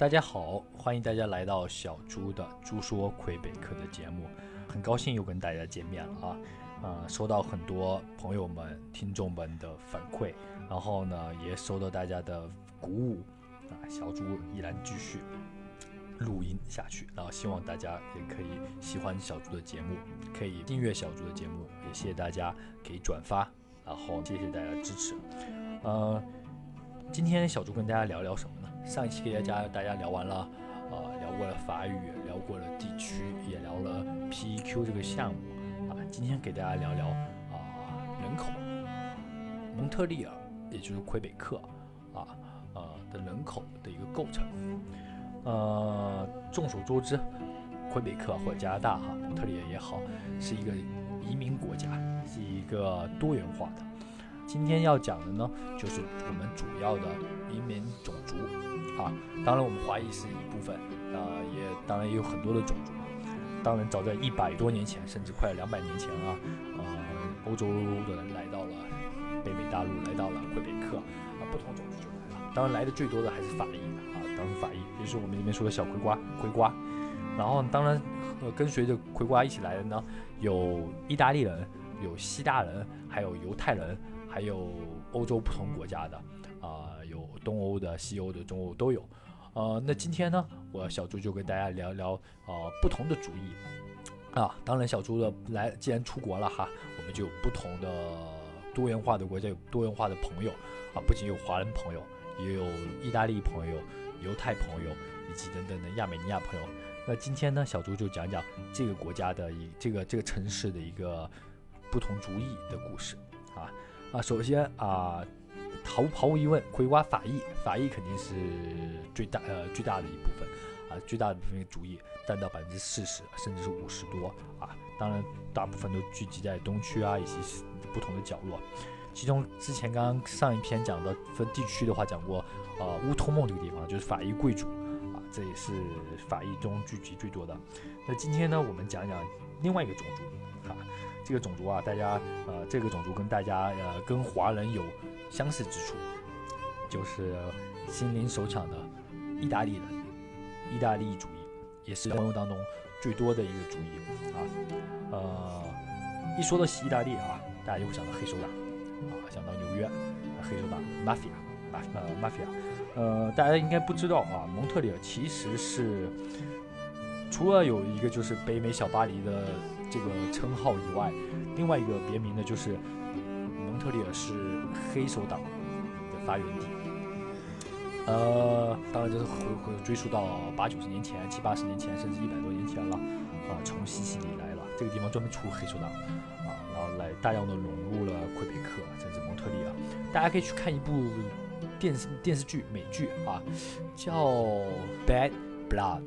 大家好，欢迎大家来到小猪的《猪说魁北克》的节目，很高兴又跟大家见面了啊！啊，收到很多朋友们、听众们的反馈，然后呢，也收到大家的鼓舞啊，小猪依然继续录音下去，然后希望大家也可以喜欢小猪的节目，可以订阅小猪的节目，也谢谢大家可以转发，然后谢谢大家支持。呃，今天小猪跟大家聊聊什么？上一期给大家大家聊完了，呃，聊过了法语，聊过了地区，也聊了 PEQ 这个项目啊。今天给大家聊聊啊人口，蒙特利尔也就是魁北克啊呃的人口的一个构成。呃，众所周知，魁北克或加拿大哈蒙特利尔也好，是一个移民国家，是一个多元化的。今天要讲的呢，就是我们主要的移民种族啊。当然，我们华裔是一部分，呃，也当然也有很多的种族。当然，早在一百多年前，甚至快两百年前啊，呃，欧洲的人来到了北美大陆，来到了魁北克啊，不同种族就来了。当然，来的最多的还是法裔啊，当然法裔就是我们里面说的小葵瓜、葵瓜。然后，当然，呃，跟随着葵瓜一起来的呢，有意大利人，有希腊人，还有犹太人。还有欧洲不同国家的，有东欧的、西欧的、中欧都有，呃，那今天呢，我小猪就跟大家聊聊，呃，不同的主义，啊，当然小猪的来，既然出国了哈，我们就有不同的多元化的国家，有多元化的朋友，啊，不仅有华人朋友，也有意大利朋友、犹太朋友，以及等等的亚美尼亚朋友。那今天呢，小猪就讲讲这个国家的一这个这个城市的一个不同主义的故事，啊。啊，首先啊，毫毫无疑问，葵瓜法裔，法裔肯定是最大呃最大的一部分啊，最大的部分主义占到百分之四十，甚至是五十多啊。当然，大部分都聚集在东区啊以及不同的角落。其中之前刚刚上一篇讲的分地区的话，讲过呃乌托梦这个地方就是法裔贵族啊，这也是法裔中聚集最多的。那今天呢，我们讲讲另外一个种族。这个种族啊，大家呃，这个种族跟大家呃，跟华人有相似之处，就是心灵手巧的意大利人，意大利主义也是朋友当中最多的一个主义啊。呃，一说到意大利啊，大家就会想到黑手党啊，想到纽约黑手党 mafia 呃 mafia，呃，大家应该不知道啊，蒙特利尔其实是除了有一个就是北美小巴黎的。这个称号以外，另外一个别名呢，就是蒙特利尔是黑手党的发源地。呃，当然这是回回追溯到八九十年前、七八十年前，甚至一百多年前了。啊，从西西里来了，这个地方专门出黑手党，啊，然后来大量的融入了魁北克，甚至蒙特利尔。大家可以去看一部电视电视剧美剧啊，叫《Bad Blood》，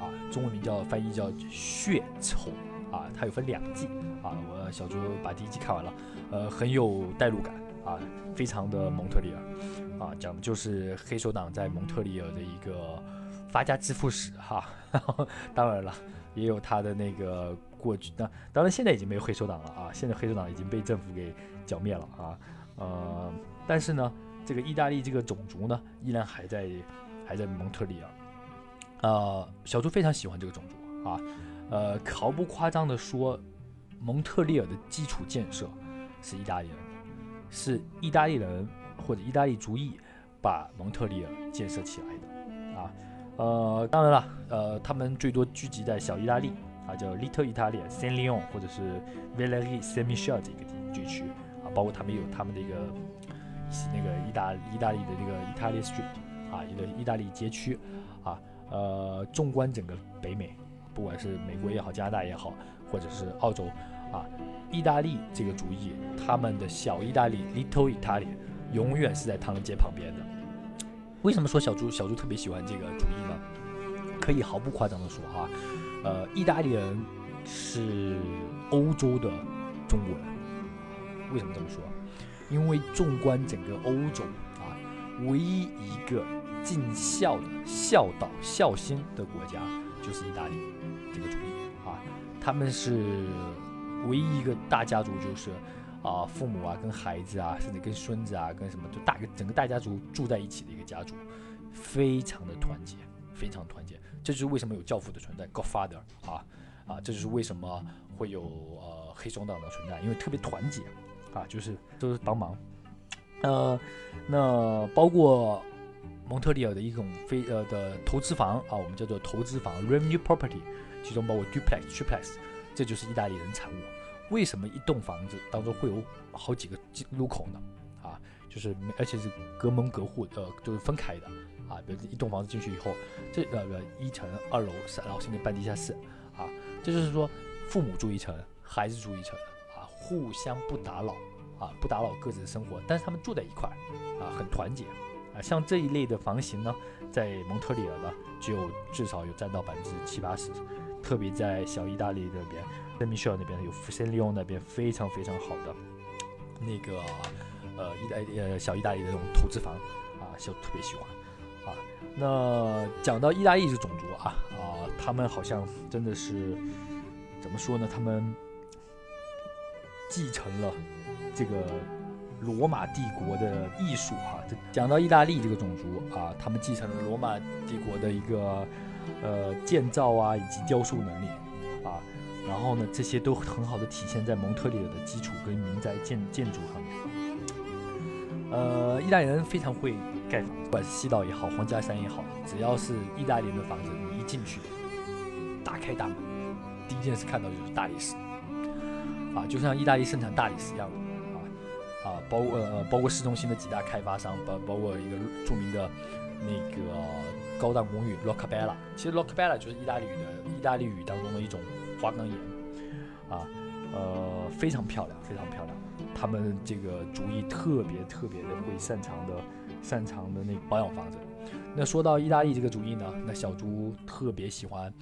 啊，中文名叫翻译叫《血仇》。啊，它有分两季啊，我小猪把第一季看完了，呃，很有代入感啊，非常的蒙特利尔啊，讲的就是黑手党在蒙特利尔的一个发家致富史哈。当然了，也有他的那个过去，那当然现在已经没有黑手党了啊，现在黑手党已经被政府给剿灭了啊，呃，但是呢，这个意大利这个种族呢，依然还在还在蒙特利尔，呃，小猪非常喜欢这个种族啊。呃，毫不夸张地说，蒙特利尔的基础建设是意大利人，是意大利人或者意大利族裔把蒙特利尔建设起来的啊。呃，当然了，呃，他们最多聚集在小意大利啊，叫 Little Italy、Saint Leon 或者是 Valerie Saint Michel 这个地区啊，包括他们有他们的一个那个意大意大利的这个 Italy Street 啊，一个意大利街区啊。呃，纵观整个北美。不管是美国也好，加拿大也好，或者是澳洲，啊，意大利这个主义，他们的小意大利 （Little Italy） 永远是在唐人街旁边的。为什么说小猪小猪特别喜欢这个主义呢？可以毫不夸张的说，哈，呃，意大利人是欧洲的中国人。为什么这么说？因为纵观整个欧洲啊，唯一一个尽孝的孝道孝心的国家就是意大利。这个主义啊，他们是唯一一个大家族，就是啊，父母啊跟孩子啊，甚至跟孙子啊，跟什么，就大个整个大家族住在一起的一个家族，非常的团结，非常团结。这就是为什么有教父的存在，Godfather 啊啊，这就是为什么会有呃黑手党的存在，因为特别团结啊，就是都是帮忙。呃，那包括蒙特利尔的一种非呃的投资房啊，我们叫做投资房 （revenue property），其中包括 duplex、triplex，这就是意大利人产物。为什么一栋房子当中会有好几个入口呢？啊，就是而且是隔门隔户的，就是分开的啊。比如一栋房子进去以后，这呃呃一层、二楼、三然后甚至半地下室啊，这就是说父母住一层，孩子住一层啊，互相不打扰啊，不打扰各自的生活，但是他们住在一块儿啊，很团结啊。像这一类的房型呢，在蒙特利尔呢，只有至少有占到百分之七八十，特别在小意大利这边。圣米歇尔那边有福森利翁那边非常非常好的那个呃意大呃小意大利的这种投资房啊，就特别喜欢啊。那讲到意大利这种族啊啊，他们好像真的是怎么说呢？他们继承了这个罗马帝国的艺术哈。这讲到意大利这个种族啊，他们继承了罗马帝国的一个呃建造啊以及雕塑能力。啊然后呢，这些都很好的体现在蒙特利尔的基础跟民宅建建筑上面。呃，意大利人非常会盖房子，不管是西岛也好，皇家山也好，只要是意大利人的房子，你一进去，打开大门，第一件事看到就是大理石，啊，就像意大利生产大理石一样的，啊，包括呃包括市中心的几大开发商，包包括一个著名的那个高档公寓 Roccabella，其实 Roccabella 就是意大利语的意大利语当中的一种。花岗岩啊，呃，非常漂亮，非常漂亮。他们这个主意特别特别的会擅长的，擅长的那保养房子。那说到意大利这个主意呢，那小猪特别喜欢，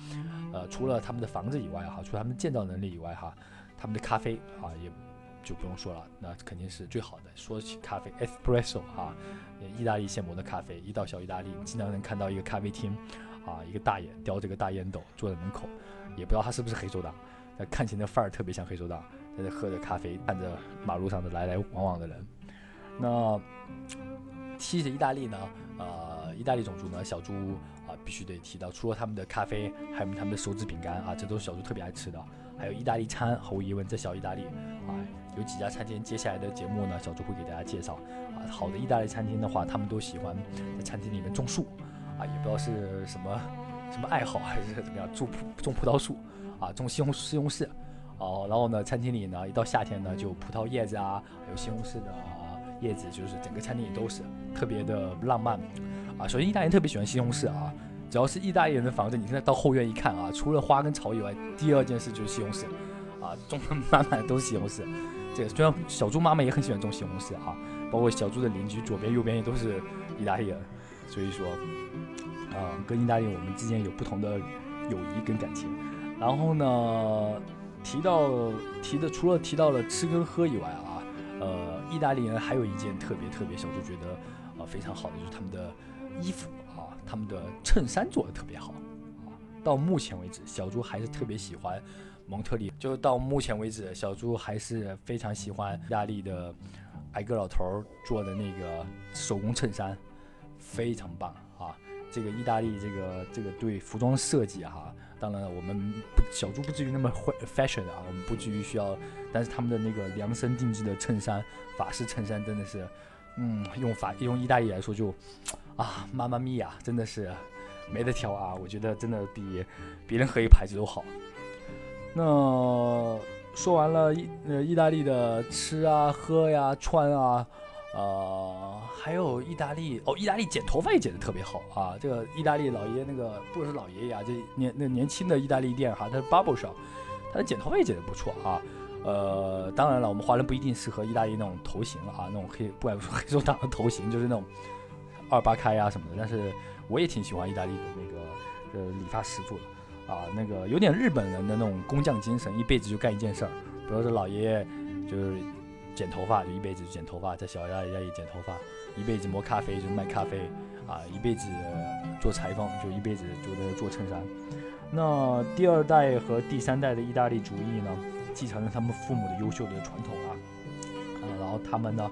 呃，除了他们的房子以外哈，除了他们建造能力以外哈，他们的咖啡啊，也就不用说了，那肯定是最好的。说起咖啡，espresso 哈，意大利现磨的咖啡，一到小意大利，你经常能看到一个咖啡厅，啊，一个大爷叼着个大烟斗坐在门口。也不知道他是不是黑手党，但看起来那范儿特别像黑手党，在这喝着咖啡，看着马路上的来来往往的人。那提起意大利呢，呃，意大利种族呢，小猪啊必须得提到，除了他们的咖啡，还有他们的手指饼干啊，这都是小猪特别爱吃的。还有意大利餐，毫无疑问，在小意大利啊，有几家餐厅，接下来的节目呢，小猪会给大家介绍啊。好的意大利餐厅的话，他们都喜欢在餐厅里面种树啊，也不知道是什么。什么爱好还是怎么样？种种葡萄树啊，种西红柿西红柿哦。然后呢，餐厅里呢，一到夏天呢，就葡萄叶子啊，还有西红柿的叶子，就是整个餐厅里都是特别的浪漫啊。首先，意大利人特别喜欢西红柿啊，只要是意大利人的房子，你现在到后院一看啊，除了花跟草以外，第二件事就是西红柿啊，种的满满都是西红柿。这个虽然小猪妈妈也很喜欢种西红柿哈，包括小猪的邻居左边右边也都是意大利人，所以说。啊，跟意大利我们之间有不同的友谊跟感情。然后呢，提到提的除了提到了吃跟喝以外啊，呃，意大利人还有一件特别特别小猪觉得啊非常好的，就是他们的衣服啊，他们的衬衫做的特别好啊。到目前为止，小猪还是特别喜欢蒙特利。就到目前为止，小猪还是非常喜欢意大利的矮个老头做的那个手工衬衫，非常棒啊。这个意大利这个这个对服装设计哈，当然我们不小猪不至于那么 fashion 啊，我们不至于需要，但是他们的那个量身定制的衬衫，法式衬衫真的是，嗯，用法用意大利来说就，啊，妈妈咪呀，真的是没得挑啊，我觉得真的比别人合一牌子都好。那说完了意呃意大利的吃啊喝呀穿啊。呃，还有意大利哦，意大利剪头发也剪得特别好啊。这个意大利老爷那个不是老爷爷啊，这年那年轻的意大利店哈，他是 Bubble shop，他的剪头发也剪得不错啊。呃，当然了，我们华人不一定适合意大利那种头型啊，那种黑不管说 黑手党的头型，就是那种二八开呀什么的。但是我也挺喜欢意大利的那个呃理发师傅的啊，那个有点日本人的那种工匠精神，一辈子就干一件事儿。比如说老爷爷就是。剪头发就一辈子剪头发，在小家里家里剪头发，一辈子磨咖啡就卖咖啡，啊，一辈子做裁缝就一辈子就在做衬衫。那第二代和第三代的意大利主义呢，继承了他们父母的优秀的传统啊，啊，然后他们呢，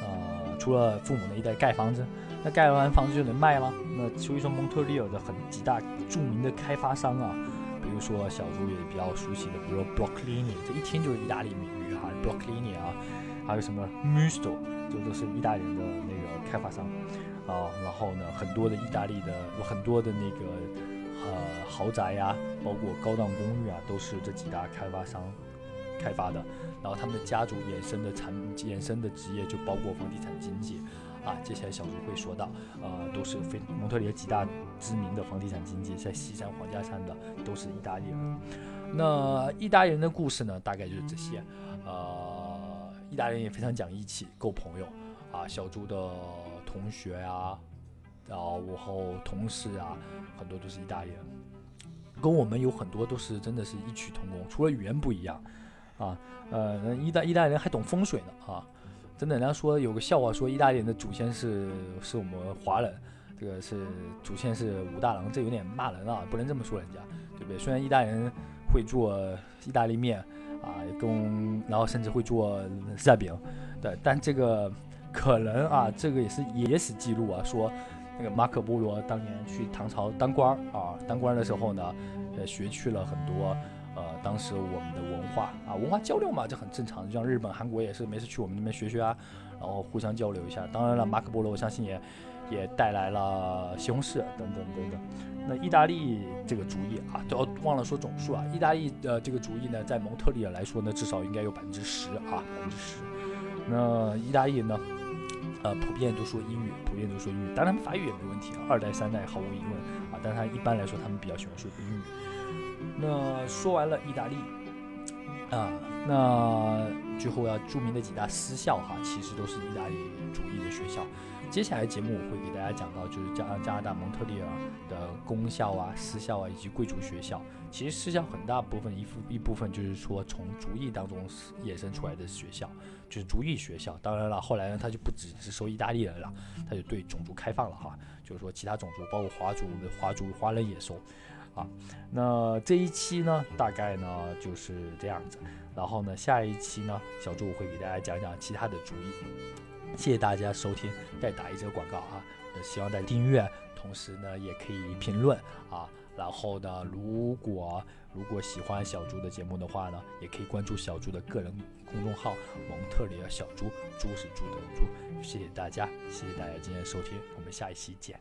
呃，除了父母那一代盖房子，那盖完房子就能卖了。那所以说蒙特利尔的很几大著名的开发商啊，比如说小猪也比较熟悉的，比如 Brocklini，这一听就是意大利名语哈，Brocklini 啊，还有什么 Musto，这都是意大利的那个开发商啊。然后呢，很多的意大利的有很多的那个呃豪宅呀，包括高档公寓啊，都是这几大开发商开发的。然后他们的家族衍生的产衍生的职业就包括房地产经纪，啊，接下来小猪会说到，呃，都是非蒙特利尔几大知名的房地产经纪，在西山皇家山的都是意大利人。那意大利人的故事呢，大概就是这些。呃，意大利人也非常讲义气，够朋友啊。小猪的同学啊，然后后同事啊，很多都是意大利人，跟我们有很多都是真的是异曲同工，除了语言不一样。啊，呃，意大意大利人还懂风水呢啊！真的，人家说有个笑话，说意大利人的祖先是是我们华人，这个是祖先是武大郎，这有点骂人啊，不能这么说人家，对不对？虽然意大利人会做意大利面啊，跟然后甚至会做馅饼，对，但这个可能啊，这个也是野史记录啊，说那个马可波罗当年去唐朝当官啊，当官的时候呢，呃，学去了很多。当时我们的文化啊，文化交流嘛，这很正常。就像日本、韩国也是，没事去我们那边学学啊，然后互相交流一下。当然了，马可波罗我相信也也带来了西红柿等等等等。那意大利这个主意啊，都要忘了说总数啊。意大利的这个主意呢，在蒙特利尔来说呢，至少应该有百分之十啊，百分之十。那意大利呢，呃，普遍都说英语，普遍都说英语。当然，法语也没问题啊，二代三代毫无疑问啊。但他一般来说，他们比较喜欢说英语。那说完了意大利啊，那最后要著名的几大私校哈，其实都是意大利主义的学校。接下来节目我会给大家讲到，就是加加拿大蒙特利尔的公校啊、私校啊以及贵族学校。其实私校很大部分一部一部分就是说从族裔当中衍生出来的学校，就是族裔学校。当然了，后来呢，他就不只是收意大利人了，他就对种族开放了哈，就是说其他种族，包括华族的华族华人也收。啊，那这一期呢，大概呢就是这样子。然后呢，下一期呢，小猪会给大家讲讲其他的主意。谢谢大家收听，再打一则广告啊！希望大家订阅，同时呢也可以评论啊。然后呢，如果如果喜欢小猪的节目的话呢，也可以关注小猪的个人公众号“蒙特里尔小猪”，猪是猪的猪。谢谢大家，谢谢大家今天收听，我们下一期见。